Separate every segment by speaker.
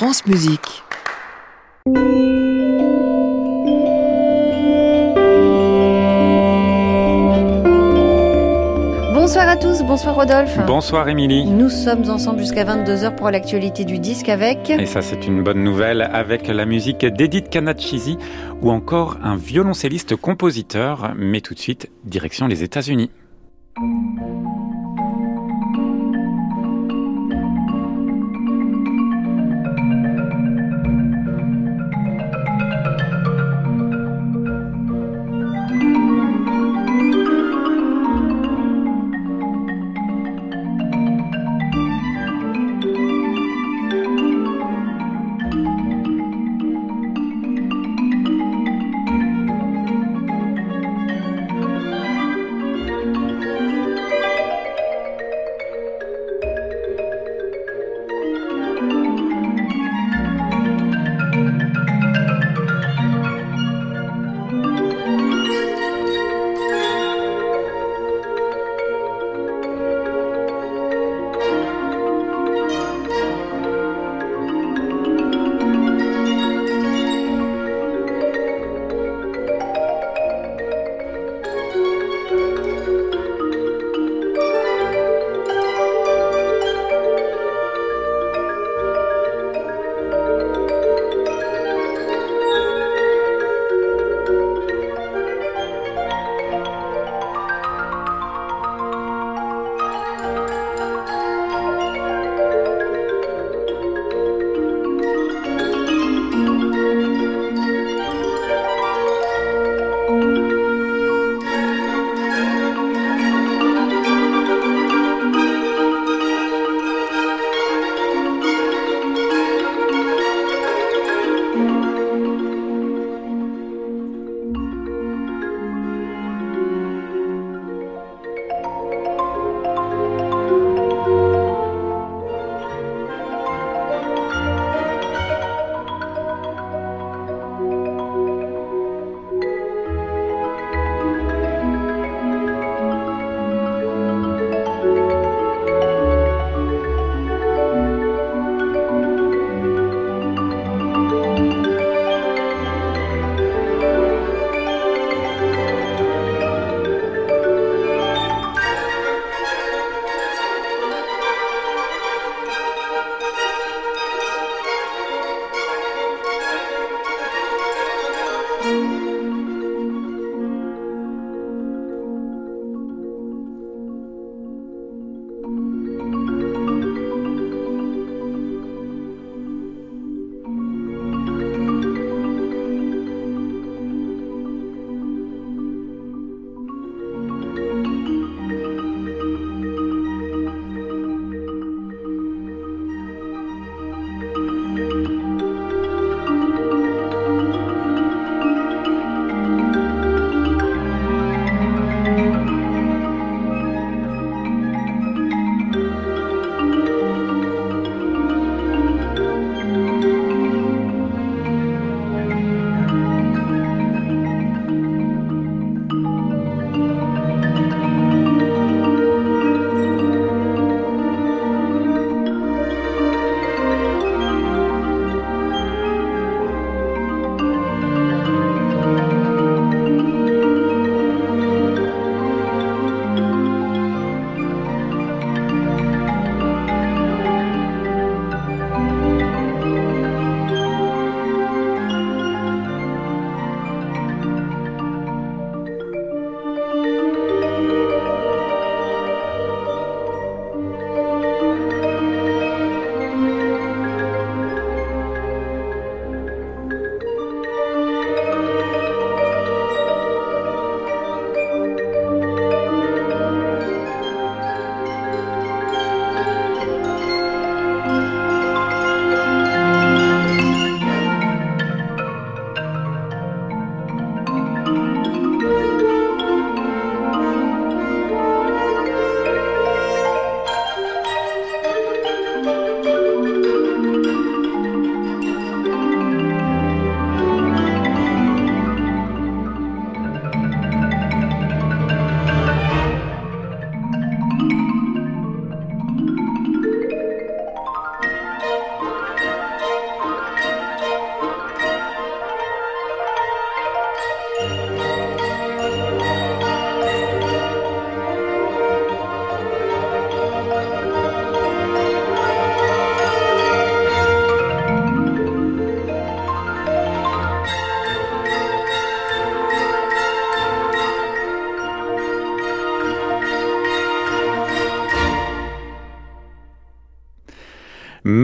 Speaker 1: France Musique.
Speaker 2: Bonsoir à tous, bonsoir Rodolphe.
Speaker 3: Bonsoir Émilie.
Speaker 2: Nous sommes ensemble jusqu'à 22h pour l'actualité du disque avec...
Speaker 3: Et ça c'est une bonne nouvelle avec la musique d'Edith Kanachisi ou encore un violoncelliste compositeur. Mais tout de suite, direction les États-Unis.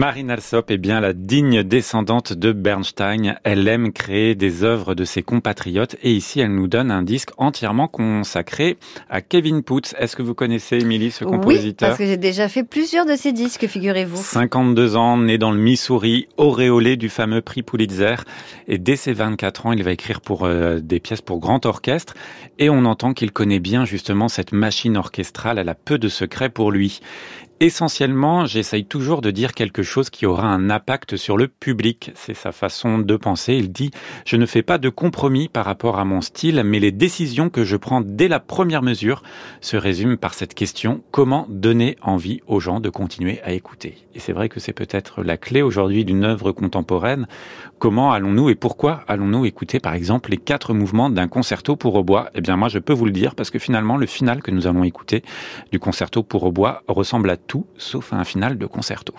Speaker 3: Marine Alsop est bien la digne descendante de Bernstein. Elle aime créer des œuvres de ses compatriotes et ici elle nous donne un disque entièrement consacré à Kevin Putz. Est-ce que vous connaissez Émilie, ce compositeur
Speaker 2: Oui, parce que j'ai déjà fait plusieurs de ses disques, figurez-vous.
Speaker 3: 52 ans, né dans le Missouri, auréolé du fameux prix Pulitzer et dès ses 24 ans, il va écrire pour euh, des pièces pour grand orchestre et on entend qu'il connaît bien justement cette machine orchestrale, elle a peu de secrets pour lui. Essentiellement, j'essaye toujours de dire quelque chose qui aura un impact sur le public. C'est sa façon de penser. Il dit, je ne fais pas de compromis par rapport à mon style, mais les décisions que je prends dès la première mesure se résument par cette question, comment donner envie aux gens de continuer à écouter? Et c'est vrai que c'est peut-être la clé aujourd'hui d'une œuvre contemporaine. Comment allons-nous et pourquoi allons-nous écouter, par exemple, les quatre mouvements d'un concerto pour hautbois? Eh bien, moi, je peux vous le dire parce que finalement, le final que nous allons écouter du concerto pour hautbois ressemble à tout sauf un final de concerto.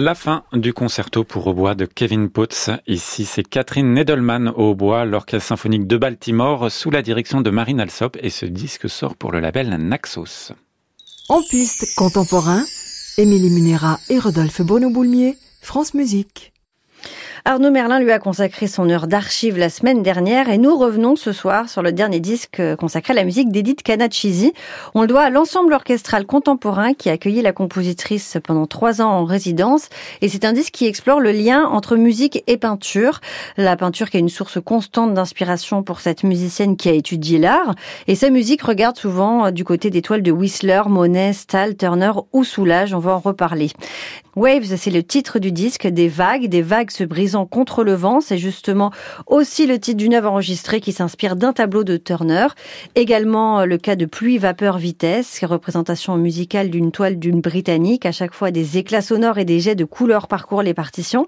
Speaker 3: La fin du concerto pour hautbois de Kevin Potts. Ici, c'est Catherine Nedelman au hautbois, l'Orchestre symphonique de Baltimore, sous la direction de Marine Alsop, et ce disque sort pour le label Naxos.
Speaker 1: En piste contemporain, Émilie Munera et Rodolphe Bono-Boulmier, France Musique.
Speaker 2: Arnaud Merlin lui a consacré son heure d'archive la semaine dernière et nous revenons ce soir sur le dernier disque consacré à la musique d'Edith Canachisi. On le doit à l'ensemble orchestral contemporain qui a accueilli la compositrice pendant trois ans en résidence et c'est un disque qui explore le lien entre musique et peinture. La peinture qui est une source constante d'inspiration pour cette musicienne qui a étudié l'art et sa musique regarde souvent du côté des toiles de Whistler, Monet, Stahl, Turner ou Soulage. On va en reparler. Waves, c'est le titre du disque, des vagues, des vagues se brisant contre le vent. C'est justement aussi le titre d'une œuvre enregistrée qui s'inspire d'un tableau de Turner. Également le cas de Pluie, Vapeur, Vitesse, représentation musicale d'une toile d'une britannique. À chaque fois, des éclats sonores et des jets de couleurs parcourent les partitions.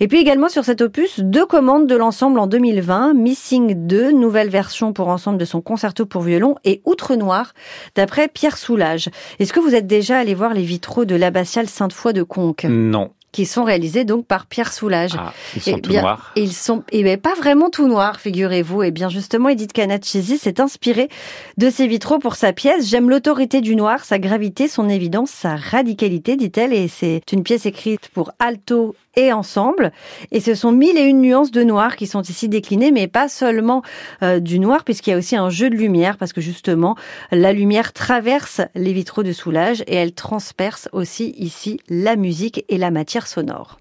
Speaker 2: Et puis également sur cet opus, deux commandes de l'ensemble en 2020. Missing 2, nouvelle version pour ensemble de son concerto pour violon et Outre Noir, d'après Pierre Soulage. Est-ce que vous êtes déjà allé voir les vitraux de l'abbatiale Sainte-Foy de
Speaker 3: non.
Speaker 2: Qui sont réalisés donc par Pierre Soulage.
Speaker 3: Ah, ils sont tout noirs.
Speaker 2: Ils sont, et bien, pas vraiment tout noirs, figurez-vous. Et bien justement, Edith Canachisi s'est inspirée de ces vitraux pour sa pièce. J'aime l'autorité du noir, sa gravité, son évidence, sa radicalité, dit-elle. Et c'est une pièce écrite pour alto et ensemble. Et ce sont mille et une nuances de noir qui sont ici déclinées, mais pas seulement euh, du noir, puisqu'il y a aussi un jeu de lumière, parce que justement, la lumière traverse les vitraux de soulage et elle transperce aussi ici la musique et la matière sonore.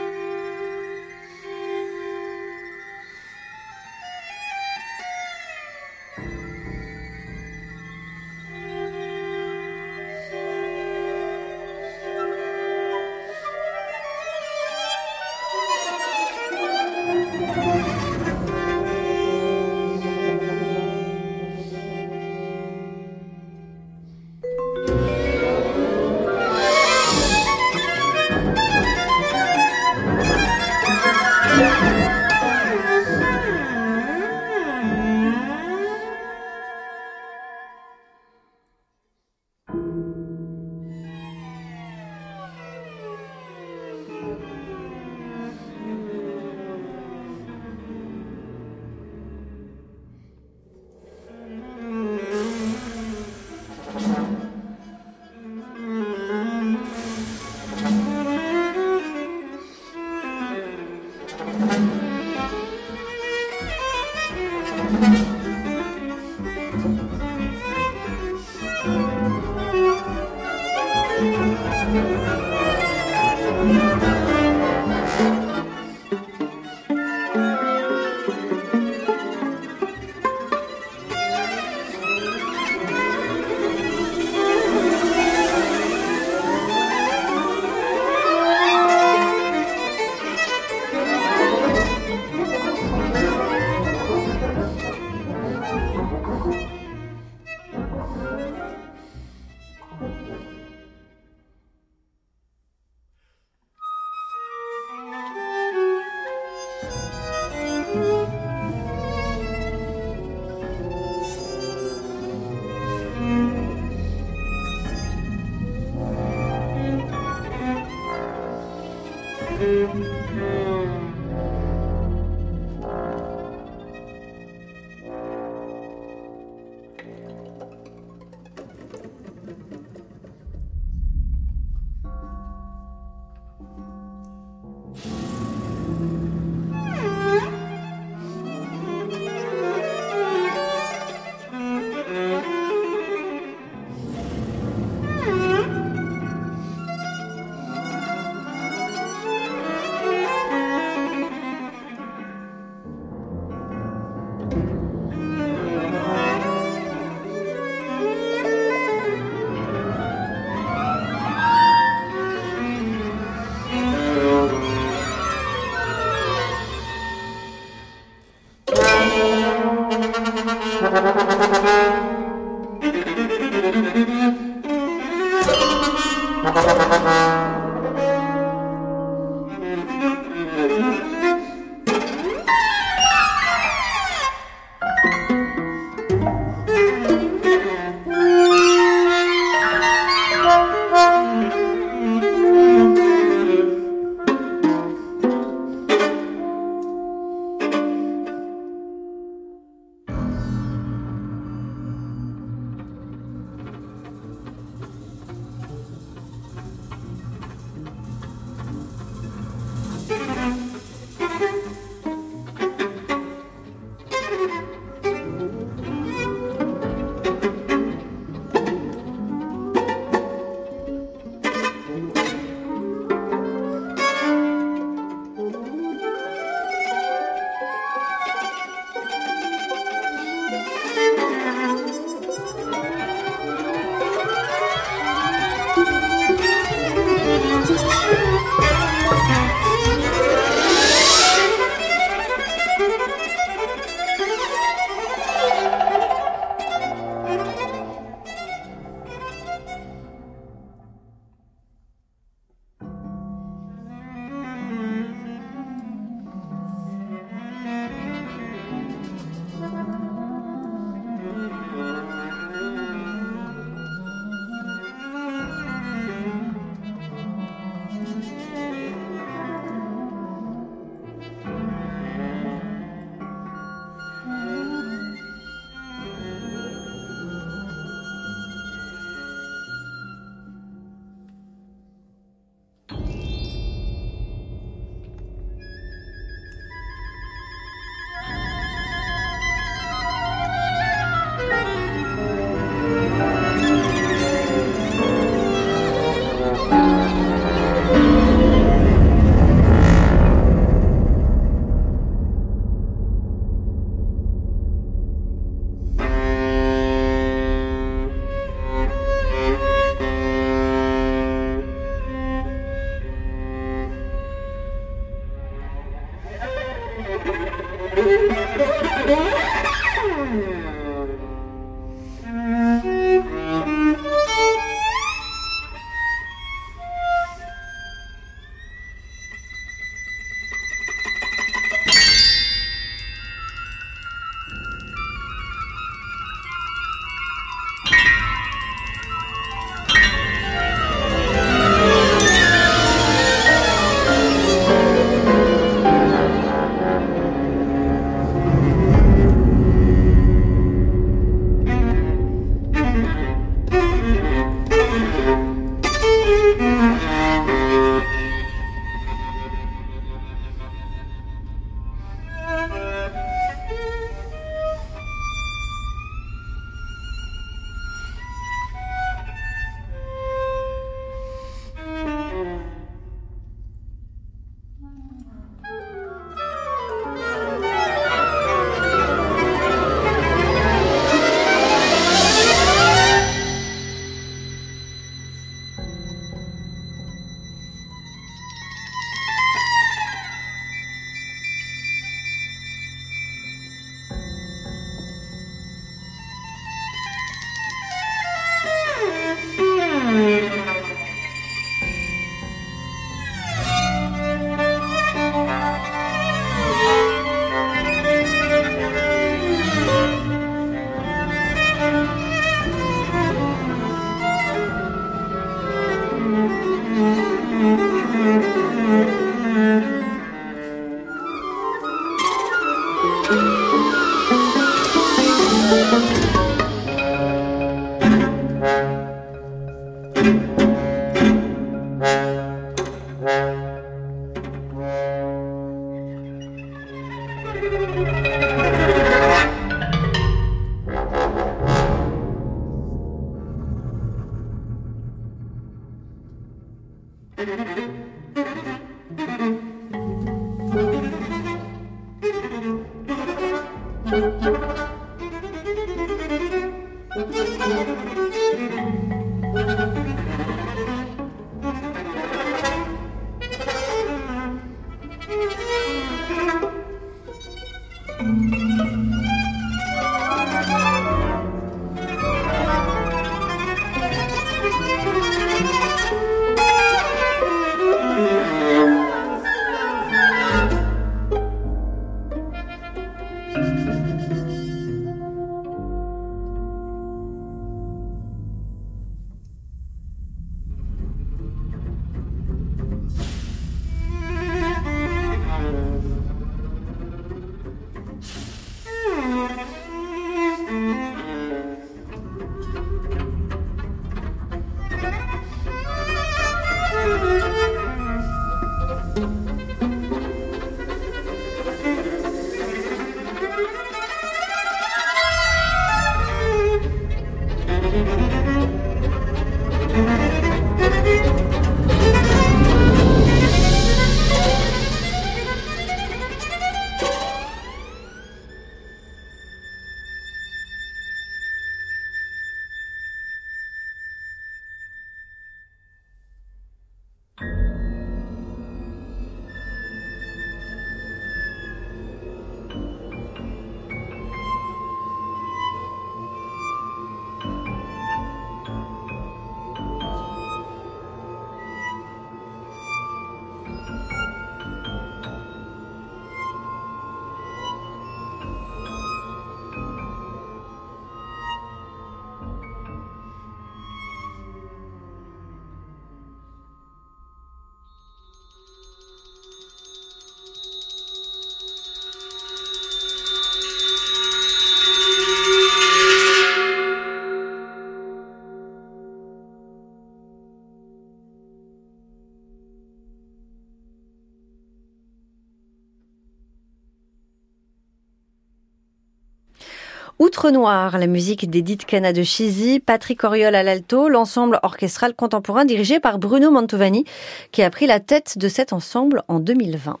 Speaker 2: Outre Noir, la musique d'Edith Cana de Chizy, Patrick Oriol à l'alto, l'ensemble orchestral contemporain dirigé par Bruno Mantovani, qui a pris la tête de cet ensemble en 2020.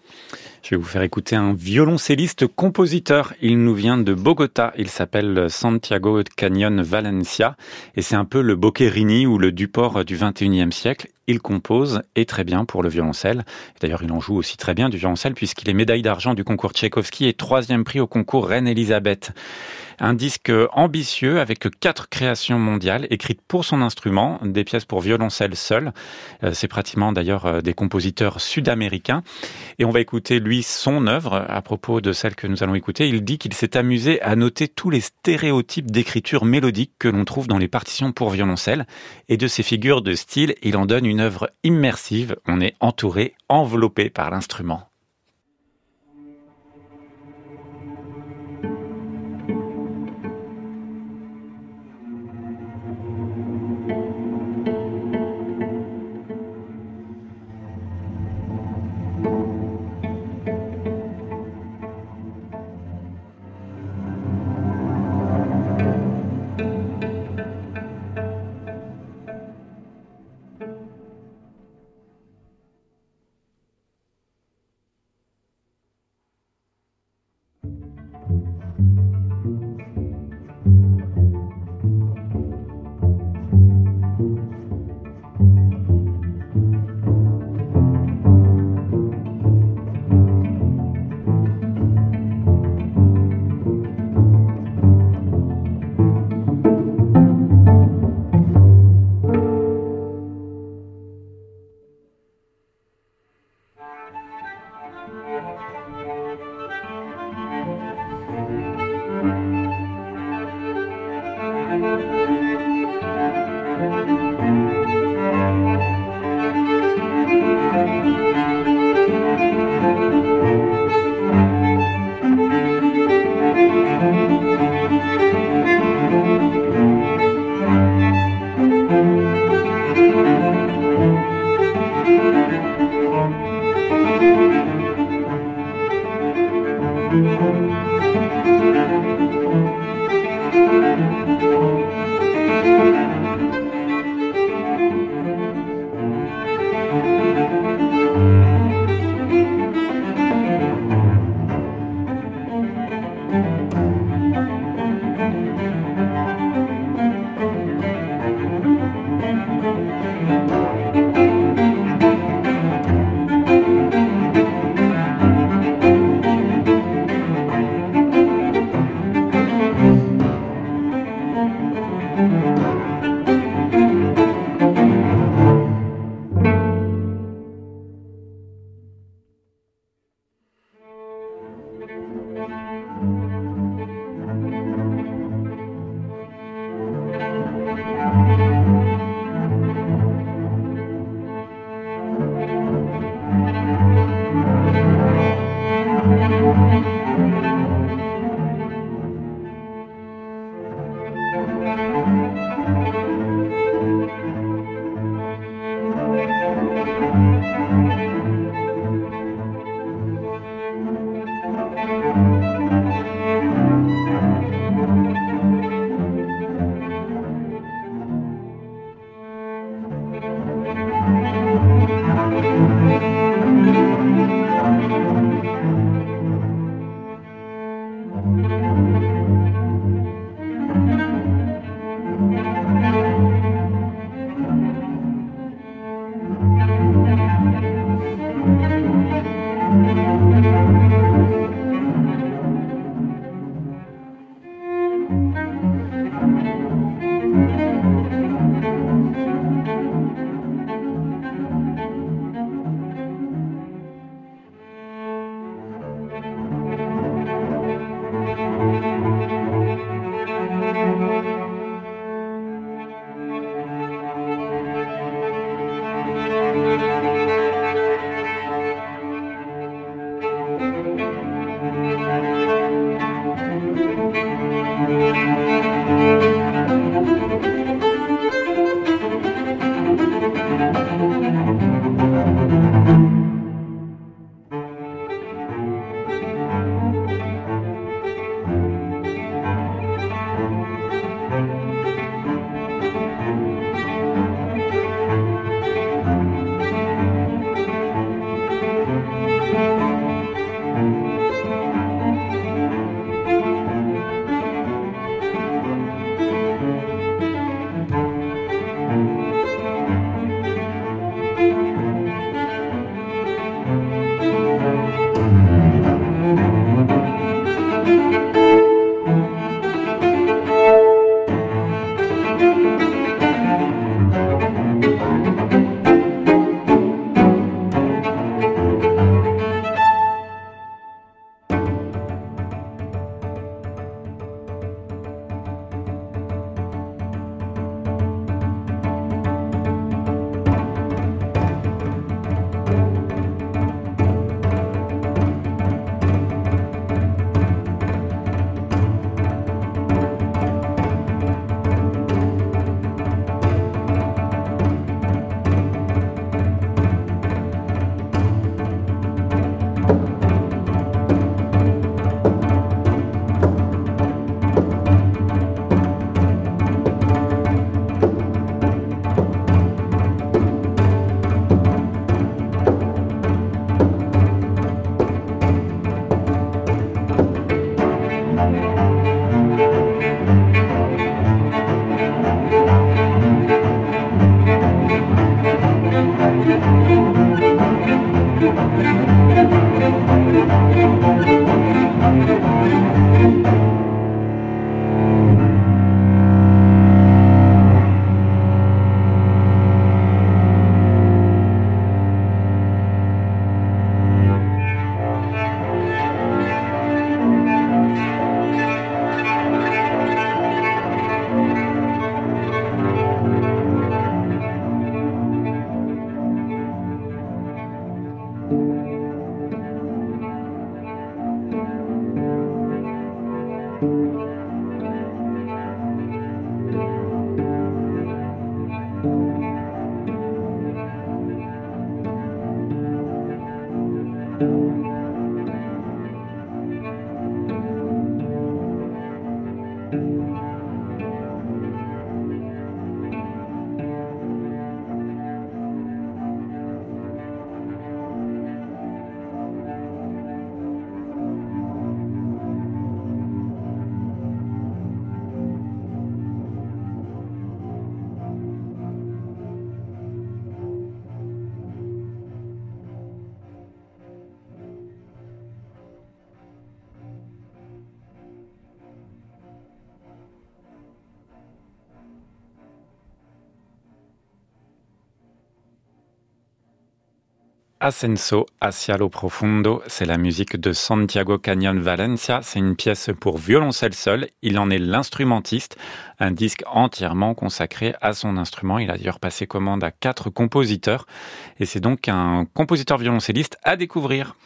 Speaker 3: Je vais vous faire écouter un violoncelliste compositeur. Il nous vient de Bogota. Il s'appelle Santiago Canyon Valencia et c'est un peu le Boccherini ou le Duport du 21e siècle. Il compose et très bien pour le violoncelle. D'ailleurs, il en joue aussi très bien du violoncelle puisqu'il est médaille d'argent du concours Tchaïkovski et troisième prix au concours Reine Elisabeth. Un disque ambitieux avec quatre créations mondiales écrites pour son instrument, des pièces pour violoncelle seul. Euh, c'est pratiquement d'ailleurs euh, des compositeurs sud-américains. Et on va écouter lui son œuvre à propos de celle que nous allons écouter. Il dit qu'il s'est amusé à noter tous les stéréotypes d'écriture mélodique que l'on trouve dans les partitions pour violoncelle. Et de ces figures de style, il en donne une œuvre immersive. On est entouré, enveloppé par l'instrument. Ascenso hacia lo profundo. C'est la musique de Santiago Canyon Valencia. C'est une pièce pour violoncelle seul. Il en est l'instrumentiste. Un disque entièrement consacré à son instrument. Il a d'ailleurs passé commande à quatre compositeurs. Et c'est donc un compositeur violoncelliste à découvrir.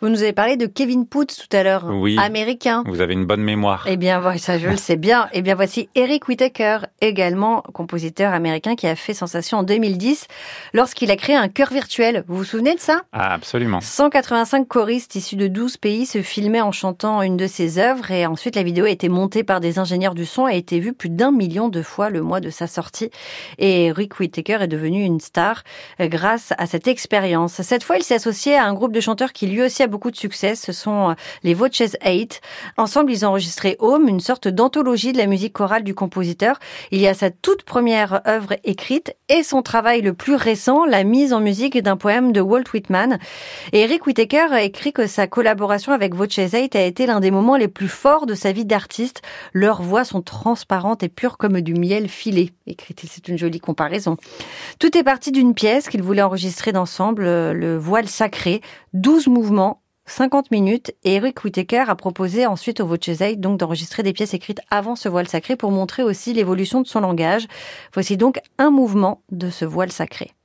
Speaker 2: Vous nous avez parlé de Kevin Poots tout à l'heure.
Speaker 3: Oui.
Speaker 2: Américain.
Speaker 3: Vous avez une bonne mémoire.
Speaker 2: Eh bien, ça, je le sais bien. Eh bien, voici Eric Whittaker, également compositeur américain qui a fait sensation en 2010 lorsqu'il a créé un chœur virtuel. Vous vous souvenez de ça
Speaker 3: Ah, absolument.
Speaker 2: 185 choristes issus de 12 pays se filmaient en chantant une de ses œuvres et ensuite la vidéo a été montée par des ingénieurs du son et a été vue plus d'un million de fois le mois de sa sortie. Et Rick Whittaker est devenu une star euh, grâce à cette expérience. Cette fois, il s'est associé à un groupe de chanteurs qui lui aussi a beaucoup de succès. Ce sont euh, les Voices 8. Ensemble, ils ont enregistré Home, une sorte d'anthologie de la musique chorale du compositeur. Il y a sa toute première œuvre écrite et son travail le plus récent, la mise en musique d'un poème de Walt Whitman. Et Eric Whittaker écrit que sa collaboration avec Voices 8 a été l'un des moments les plus forts de sa vie d'artiste. Leurs voix sont transparentes et pures comme du miel filé, écrit-il. C'est une jolie comparaison. Tout est parti d'une pièce qu'il voulait enregistrer d'ensemble, le voile sacré, 12 mouvements 50 minutes et Eric Whittaker a proposé ensuite au Voices donc d'enregistrer des pièces écrites avant ce voile sacré pour montrer aussi l'évolution de son langage. Voici donc un mouvement de ce voile sacré.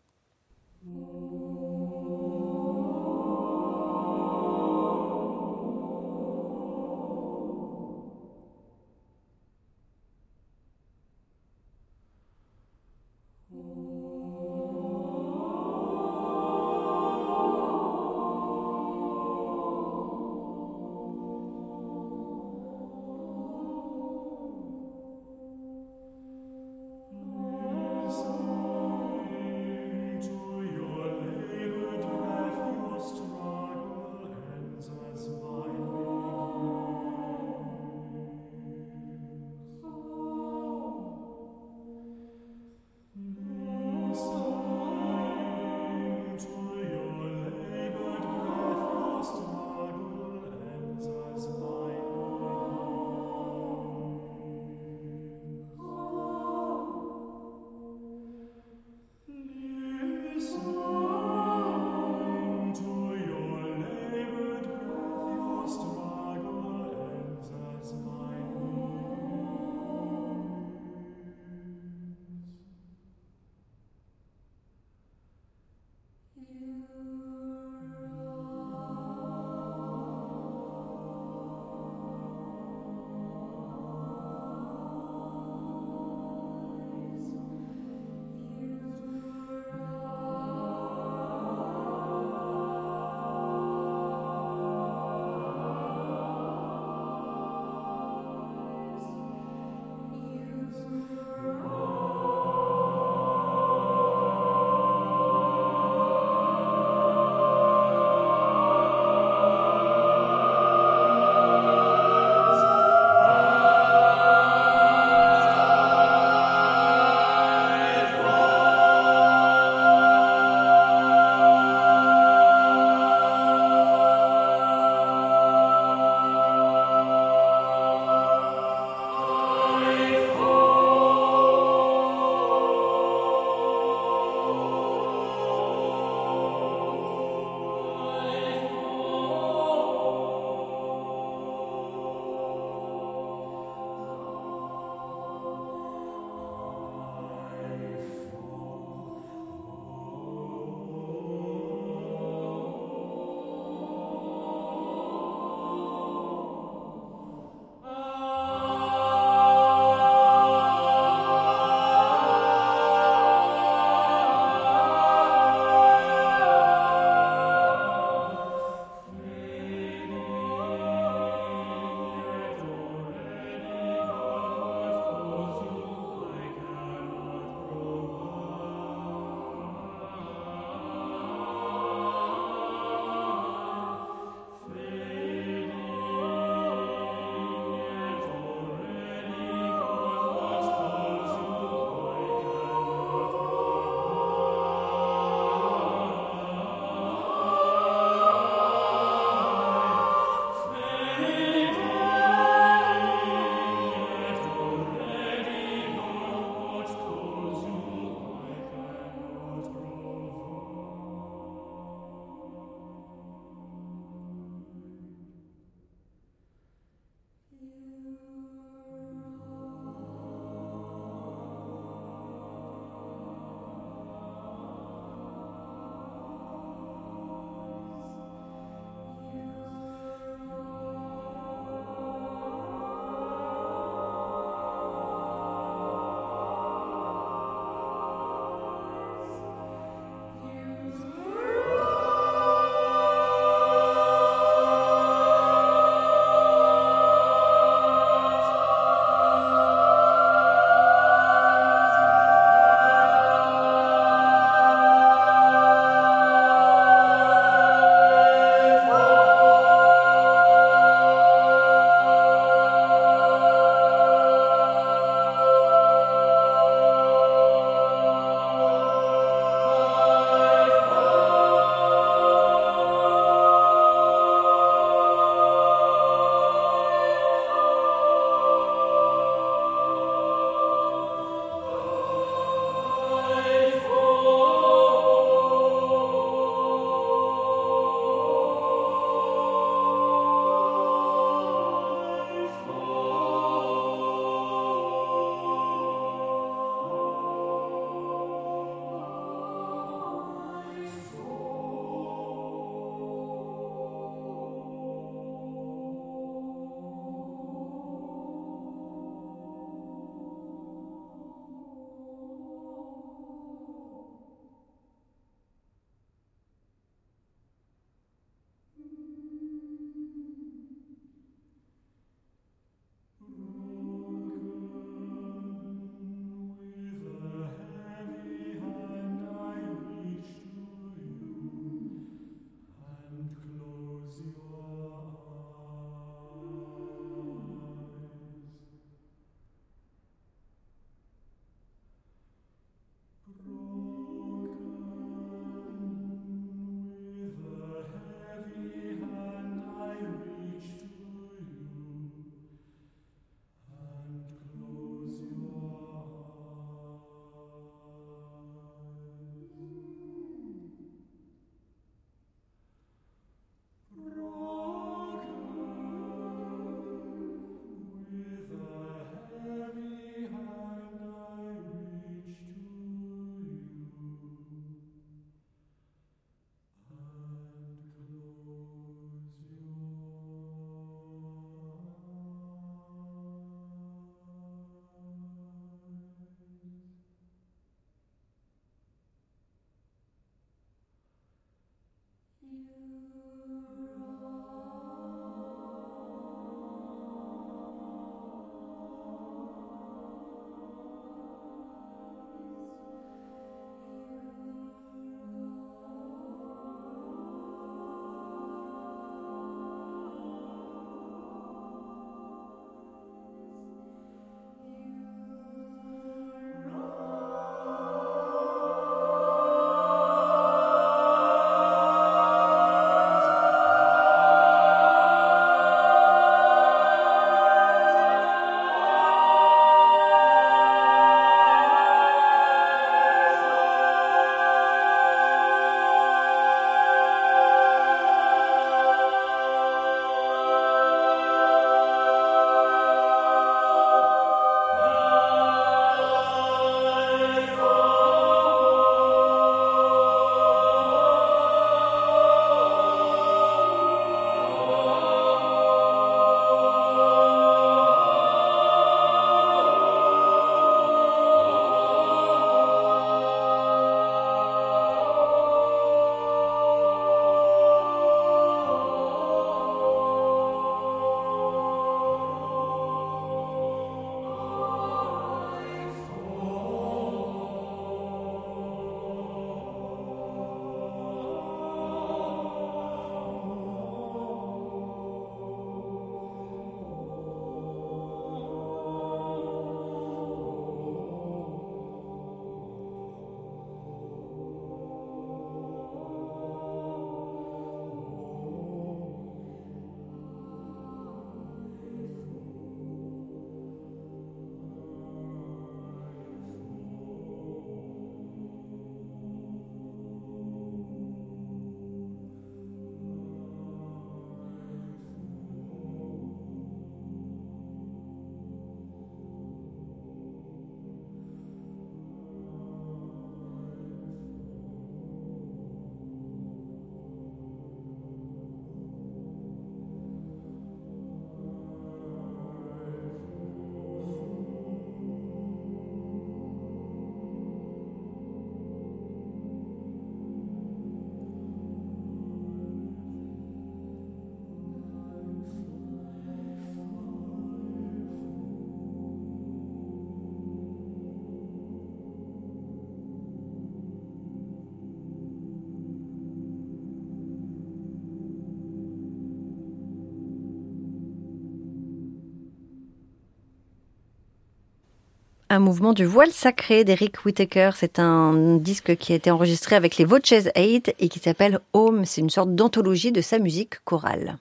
Speaker 2: Un mouvement du voile sacré d'Eric Whittaker. C'est un disque qui a été enregistré avec les Voices 8 et qui s'appelle Home. C'est une sorte d'anthologie de sa musique chorale.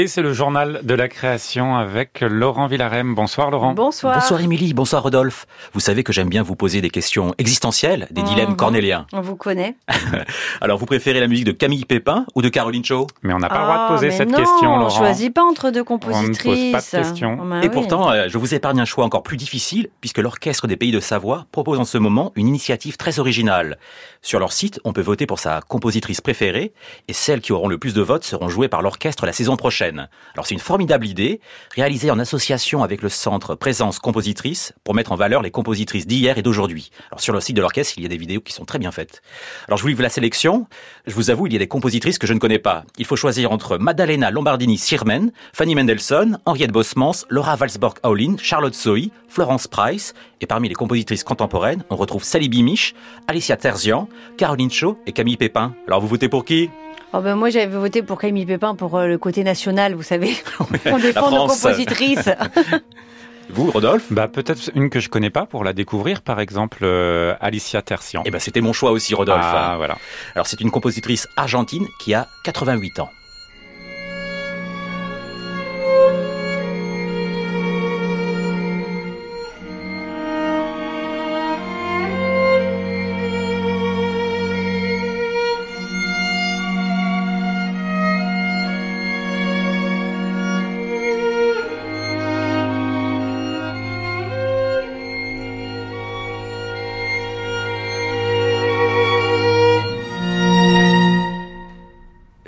Speaker 3: Et c'est le journal de la création avec Laurent Villarem. Bonsoir Laurent.
Speaker 2: Bonsoir.
Speaker 4: Bonsoir Émilie, bonsoir Rodolphe. Vous savez que j'aime bien vous poser des questions existentielles, des dilemmes
Speaker 2: Mhm.
Speaker 4: cornéliens.
Speaker 2: On vous connaît.
Speaker 4: Alors vous préférez la musique de Camille Pépin ou de Caroline Shaw
Speaker 3: Mais on n'a pas le droit
Speaker 2: Ah,
Speaker 3: de poser
Speaker 2: mais
Speaker 3: cette
Speaker 2: non,
Speaker 3: question
Speaker 2: On
Speaker 3: Laurent.
Speaker 2: choisit pas entre deux
Speaker 3: On ne pose
Speaker 2: compositrices.
Speaker 3: pas de questions.
Speaker 2: Ah, bah
Speaker 4: Et
Speaker 2: oui.
Speaker 4: pourtant, euh, je vous épargne un choix encore plus difficile puisque l'Orchestre des Pays de Savoie propose en ce moment une initiative très originale. Sur leur site, on peut voter pour sa compositrice préférée et celles qui auront le plus de votes seront jouées par l'orchestre la saison prochaine. Alors c'est une formidable idée, réalisée en association avec le Centre Présence Compositrice pour mettre en valeur les compositrices d'hier et d'aujourd'hui. Alors sur le site de l'orchestre, il y a des vidéos qui sont très bien faites. Alors je vous livre la sélection. Je vous avoue, il y a des compositrices que je ne connais pas. Il faut choisir entre Maddalena Lombardini-Sirmen, Fanny Mendelssohn, Henriette Bosmans, Laura Walsborg-Aulin, Charlotte Sohi, Florence Price. Et parmi les compositrices contemporaines, on retrouve Sally Bimich, Alicia Terzian, Caroline Shaw et Camille Pépin. Alors vous votez pour qui?
Speaker 2: Oh ben moi j'avais voté pour Camille Pépin pour euh, le côté national, vous savez. On défend nos compositrices.
Speaker 4: Vous, Rodolphe?
Speaker 3: Bah peut-être une que je connais pas pour la découvrir, par exemple euh, Alicia Tertian.
Speaker 4: Eh ben c'était mon choix aussi, Rodolphe.
Speaker 3: Ah voilà.
Speaker 4: Alors c'est une compositrice argentine qui a 88 ans.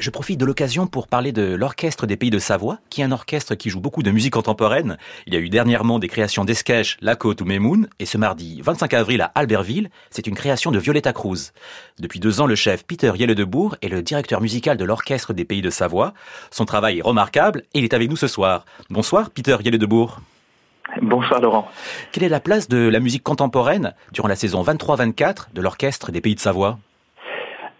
Speaker 4: Je profite de l'occasion pour parler de l'Orchestre des Pays de Savoie, qui est un orchestre qui joue beaucoup de musique contemporaine. Il y a eu dernièrement des créations d'Esquèche, Côte ou Memoun, et ce mardi 25 avril à Albertville, c'est une création de Violetta Cruz. Depuis deux ans, le chef Peter Yelledebourg est le directeur musical de l'Orchestre des Pays de Savoie. Son travail est remarquable et il est avec nous ce soir. Bonsoir Peter Yelledebourg.
Speaker 5: Bonsoir Laurent.
Speaker 4: Quelle est la place de la musique contemporaine durant la saison 23-24 de l'Orchestre des Pays de Savoie?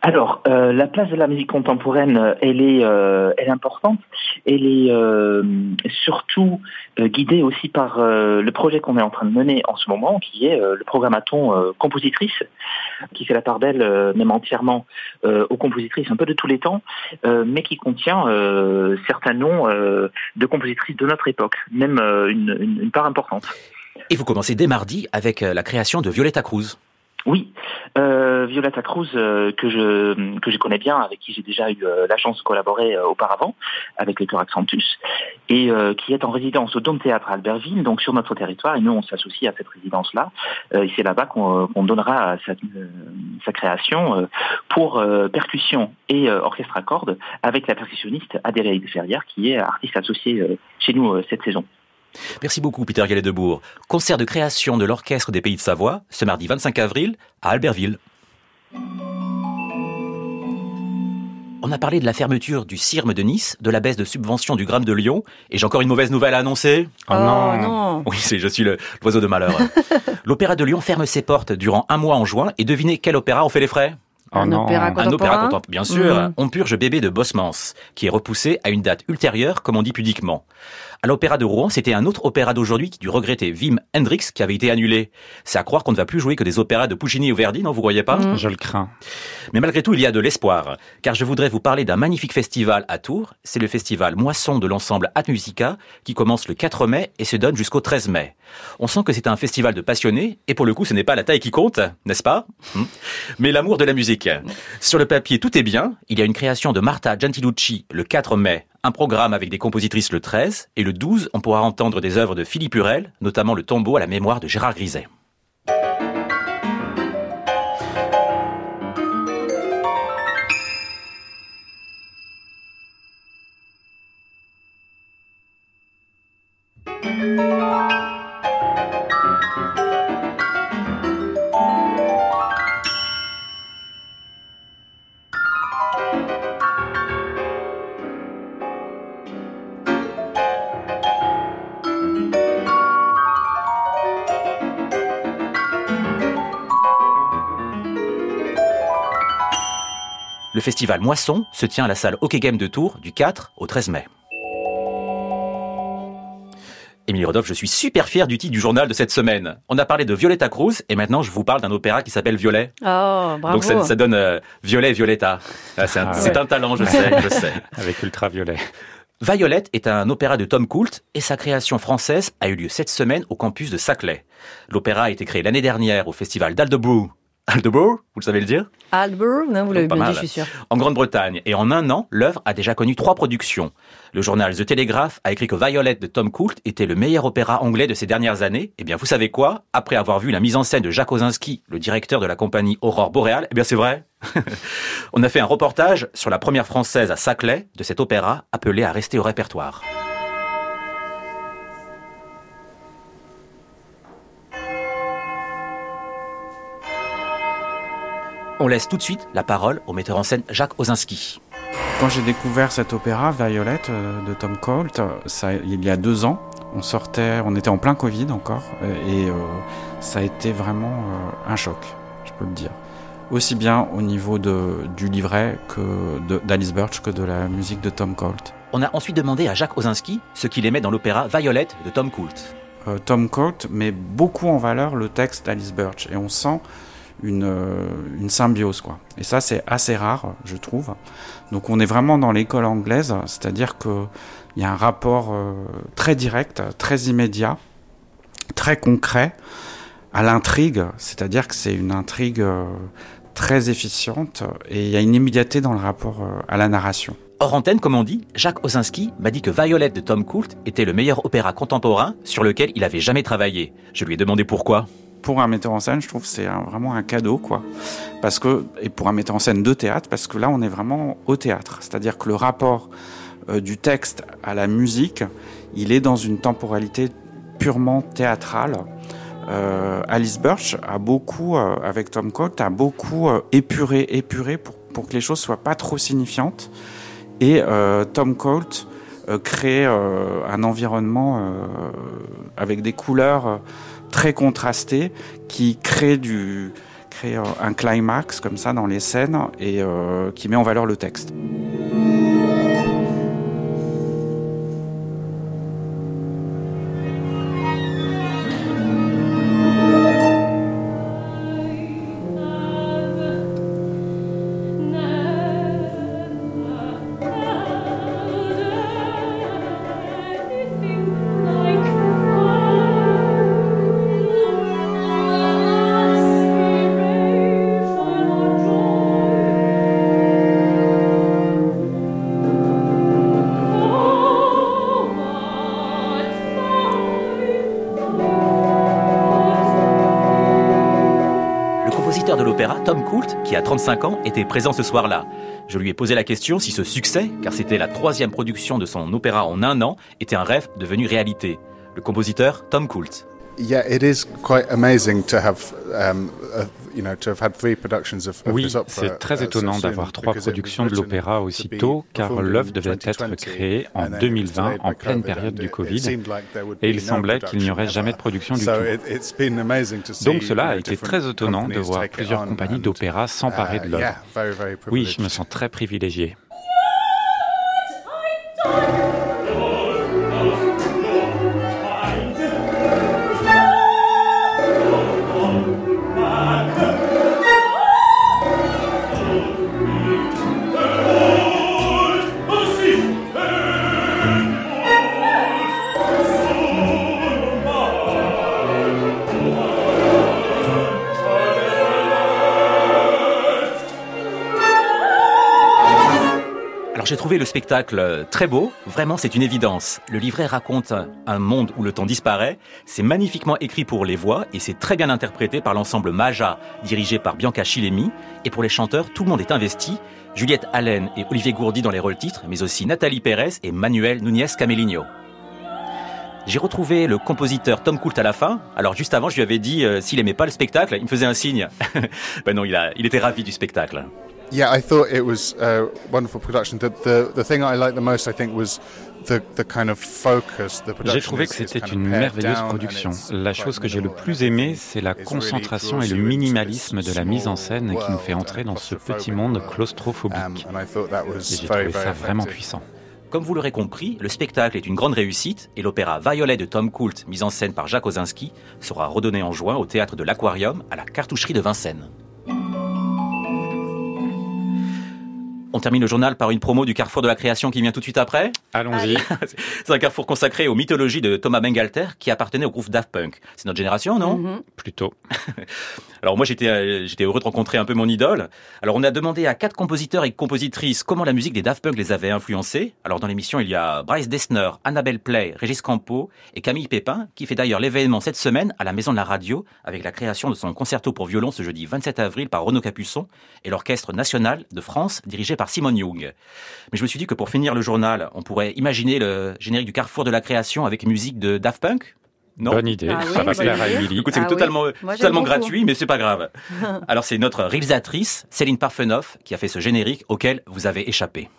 Speaker 5: Alors, euh, la place de la musique contemporaine, euh, elle est, euh, elle est importante. Elle est euh, surtout euh, guidée aussi par euh, le projet qu'on est en train de mener en ce moment, qui est le programmaton compositrice, qui fait la part belle, même entièrement, aux compositrices un peu de tous les temps, mais qui contient certains noms de compositrices de notre époque, même une, une- une part importante.
Speaker 4: Et vous commencez dès mardi avec la création de Violetta Cruz.
Speaker 5: Oui, euh, Violetta Cruz euh, que je que je connais bien, avec qui j'ai déjà eu euh, la chance de collaborer euh, auparavant avec le chœur Accentus, et euh, qui est en résidence au Dôme Théâtre à Albertville, donc sur notre territoire, et nous on s'associe à cette résidence-là. Euh, et c'est là-bas qu'on donnera sa, sa création pour percussion et orchestre à cordes avec la percussionniste Adélaïde Ferrière, qui est artiste associée chez nous cette saison.
Speaker 4: Merci beaucoup, Peter Gallet-Debourg. Concert de création de l'Orchestre des Pays de Savoie, ce mardi 25 avril, à Albertville. On a parlé de la fermeture du CIRM de Nice, de la baisse de subvention du Gramme de Lyon, et j'ai encore une mauvaise nouvelle à annoncer.
Speaker 3: Oh, non.
Speaker 2: non.
Speaker 4: Oui, c'est, je suis le- l'oiseau de malheur. L'Opéra de Lyon ferme ses portes durant un mois en juin, et devinez quel opéra on fait les frais?
Speaker 3: Oh
Speaker 2: Un
Speaker 3: non.
Speaker 2: opéra
Speaker 4: Un opéra
Speaker 2: Contemporain?
Speaker 4: bien sûr.
Speaker 2: Mhm.
Speaker 4: On purge bébé de Bosmans, qui est repoussé à une date ultérieure, comme on dit pudiquement. À l'opéra de Rouen, c'était un autre opéra d'aujourd'hui qui du regretté Wim Hendrix qui avait été annulé. C'est à croire qu'on ne va plus jouer que des opéras de Puccini ou Verdi, non, vous croyez pas?
Speaker 3: Je le crains.
Speaker 4: Mais malgré tout, il y a de l'espoir, car je voudrais vous parler d'un magnifique festival à Tours. C'est le festival Moisson de l'ensemble At Musica, qui commence le 4 mai et se donne jusqu'au 13 mai. On sent que c'est un festival de passionnés, et pour le coup, ce n'est pas la taille qui compte, n'est-ce pas? Hmm. Mais l'amour de la musique. Sur le papier, tout est bien. Il y a une création de Marta Gentilucci le 4 mai, un programme avec des compositrices le 13, et le 12, on pourra entendre des œuvres de Philippe Hurel, notamment le tombeau à la mémoire de Gérard Griset. Le festival Moisson se tient à la salle Hockey Game de Tours du 4 au 13 mai. Émilie Rodolphe, je suis super fier du titre du journal de cette semaine. On a parlé de Violetta Cruz et maintenant je vous parle d'un opéra qui s'appelle Violet.
Speaker 2: Oh, bravo.
Speaker 4: Donc ça, ça donne euh, Violet Violetta. Ah, c'est un,
Speaker 3: Ah ouais.
Speaker 4: un talent, je sais, je sais.
Speaker 3: Avec Ultraviolet.
Speaker 4: Violette est un opéra de Tom Coult et sa création française a eu lieu cette semaine au campus de Saclay. L'opéra a été créé l'année dernière au festival d'Aldeborough. Aldeborough, vous le savez le dire
Speaker 2: Aldborough, non, vous l'avez bien dit, je suis sûr.
Speaker 4: En Grande-Bretagne. Et en un an, l'œuvre a déjà connu trois productions. Le journal The Telegraph a écrit que Violet de Tom Coult était le meilleur opéra anglais de ces dernières années. Eh bien, vous savez quoi? Après avoir vu la mise en scène de Jacques Osinski, le directeur de la compagnie Aurore Boréale, eh bien c'est vrai. On a fait un reportage sur la première française à Saclay de cet opéra appelé à rester au répertoire. On laisse tout de suite la parole au metteur en scène Jacques Osinski.
Speaker 6: Quand j'ai découvert cet opéra, Violet, euh, de Tom Colt, ça, il y a deux ans, on sortait, on était en plein Covid encore, euh, et euh, ça a été vraiment euh, un choc, je peux le dire. Aussi bien au niveau de, du livret que d'Alice Birch que de la musique de Tom Colt.
Speaker 4: On a ensuite demandé à Jacques Osinski ce qu'il aimait dans l'opéra Violette de Tom Coult.
Speaker 6: Euh, Tom Colt met beaucoup en valeur le texte d'Alice Birch, et on sent une, euh, une symbiose, quoi. Et ça, c'est assez rare, je trouve. Donc on est vraiment dans l'école anglaise, c'est-à-dire que il y a un rapport euh, très direct, très immédiat, très concret à l'intrigue, c'est-à-dire que c'est une intrigue euh, très efficiente et il y a une immédiateté dans le rapport à la narration.
Speaker 4: Hors antenne, comme on dit, Jacques Osinski m'a dit que Violette de Tom Coult était le meilleur opéra contemporain sur lequel il avait jamais travaillé. Je lui ai demandé pourquoi.
Speaker 6: Pour un metteur en scène, je trouve que c'est vraiment un cadeau, quoi. Parce que, et pour un metteur en scène de théâtre, parce que là, on est vraiment au théâtre. C'est-à-dire que le rapport euh, du texte à la musique, il est dans une temporalité purement théâtrale. Euh, Alice Birch a beaucoup, euh, avec Tom Colt, a beaucoup épuré, épuré pour, que les choses soient pas trop signifiantes. Et Tom Colt crée un environnement avec des couleurs très contrastées qui crée du euh, un climax comme ça dans les scènes et euh, qui met en valeur le texte.
Speaker 4: Coult, qui a 35 ans, était présent ce soir-là. Je lui ai posé la question si ce succès, car c'était la troisième production de son opéra en un an, était un rêve devenu réalité. Le compositeur, Tom Coult.
Speaker 7: Yeah, it is quite amazing to have, um, you know, to have had three productions of, of
Speaker 3: Oui, c'est très
Speaker 7: uh,
Speaker 3: étonnant d'avoir trois productions de l'opéra aussitôt, car l'œuvre devait être
Speaker 7: 2020,
Speaker 3: créée en
Speaker 7: and then it was
Speaker 3: 2020
Speaker 7: delayed
Speaker 3: en pleine
Speaker 7: COVID,
Speaker 3: période
Speaker 7: and
Speaker 3: du Covid,
Speaker 7: seemed like there would
Speaker 3: et
Speaker 7: be
Speaker 3: il semblait qu'il n'y aurait jamais de production du tout.
Speaker 7: it- it's been amazing to see,
Speaker 3: Donc cela a été très étonnant de voir plusieurs compagnies d'opéra s'emparer
Speaker 7: uh,
Speaker 3: de l'œuvre. Oui, je me sens très privilégié.
Speaker 4: Le spectacle très beau, vraiment c'est une évidence. Le livret raconte un monde où le temps disparaît, c'est magnifiquement écrit pour les voix et c'est très bien interprété par l'ensemble Maja, dirigé par Bianca Chilemi. Et pour les chanteurs, tout le monde est investi. Juliette Allen et Olivier Gourdy dans les rôles titres, mais aussi Nathalie Pérez et Manuel Núñez Camelinho. J'ai retrouvé le compositeur Tom Coult à la fin. Alors juste avant, je lui avais dit euh, s'il aimait pas le spectacle, il me faisait un signe. ben non, il était ravi du spectacle.
Speaker 7: Yeah, I thought it was a wonderful production. The, the, the thing I liked the most, I think, was the, the kind of focus. The production
Speaker 3: J'ai trouvé que
Speaker 7: is- is
Speaker 3: c'était
Speaker 7: kind of
Speaker 3: une
Speaker 7: pared
Speaker 3: merveilleuse production. La chose que j'ai le plus
Speaker 7: and
Speaker 3: aimé,
Speaker 7: everything
Speaker 3: c'est la concentration et le minimalisme de la mise en scène qui nous fait entrer dans ce petit monde claustrophobique.
Speaker 7: Um, and I thought that was
Speaker 3: Et j'ai trouvé ça vraiment puissant.
Speaker 4: Comme vous l'aurez compris, le spectacle est une grande réussite et l'opéra Violet de Tom Coult, mis en scène par Jacques Ozinski, sera redonné en juin au théâtre de l'Aquarium à la cartoucherie de Vincennes. On termine le journal par une promo du Carrefour de la création qui vient tout de suite après.
Speaker 3: Allons-y.
Speaker 4: C'est un carrefour consacré aux mythologies de Thomas Mengalter qui appartenait au groupe Daft Punk. C'est notre génération, non
Speaker 2: Mhm.
Speaker 3: Plutôt.
Speaker 4: Alors moi j'étais euh, j'étais heureux de rencontrer un peu mon idole. Alors on a demandé à quatre compositeurs et compositrices comment la musique des Daft Punk les avait influencés. Alors dans l'émission il y a Bryce Dessner, Annabelle Play, Régis Campo et Camille Pépin qui fait d'ailleurs l'événement cette semaine à la Maison de la Radio avec la création de son concerto pour violon ce jeudi 27 avril par Renaud Capuçon et l'Orchestre National de France dirigé par Simone Young. Mais je me suis dit que pour finir le journal, on pourrait imaginer le générique du Carrefour de la création avec musique de Daft Punk? Non
Speaker 3: Bonne idée.
Speaker 2: Ah oui,
Speaker 3: Ça va
Speaker 2: bonne
Speaker 3: plaire à
Speaker 2: idée.
Speaker 3: Émilie.
Speaker 4: Écoute, c'est
Speaker 2: Ah oui.
Speaker 4: totalement,
Speaker 2: Moi,
Speaker 4: totalement gratuit, mais c'est pas grave. Alors, c'est notre réalisatrice, Céline Parfenoff, qui a fait ce générique auquel vous avez échappé.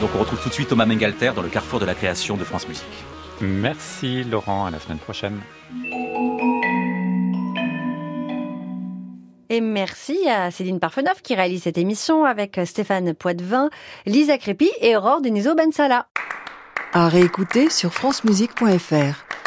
Speaker 4: Donc, on retrouve tout de suite Thomas Mengalter dans le carrefour de la création de France Musique.
Speaker 3: Merci Laurent, à la semaine prochaine.
Speaker 2: Et merci à Céline Parfenoff qui réalise cette émission avec Stéphane Poitvin, Lisa Crépy et Aurore Deniso Bensala.
Speaker 1: À réécouter sur francemusique.fr.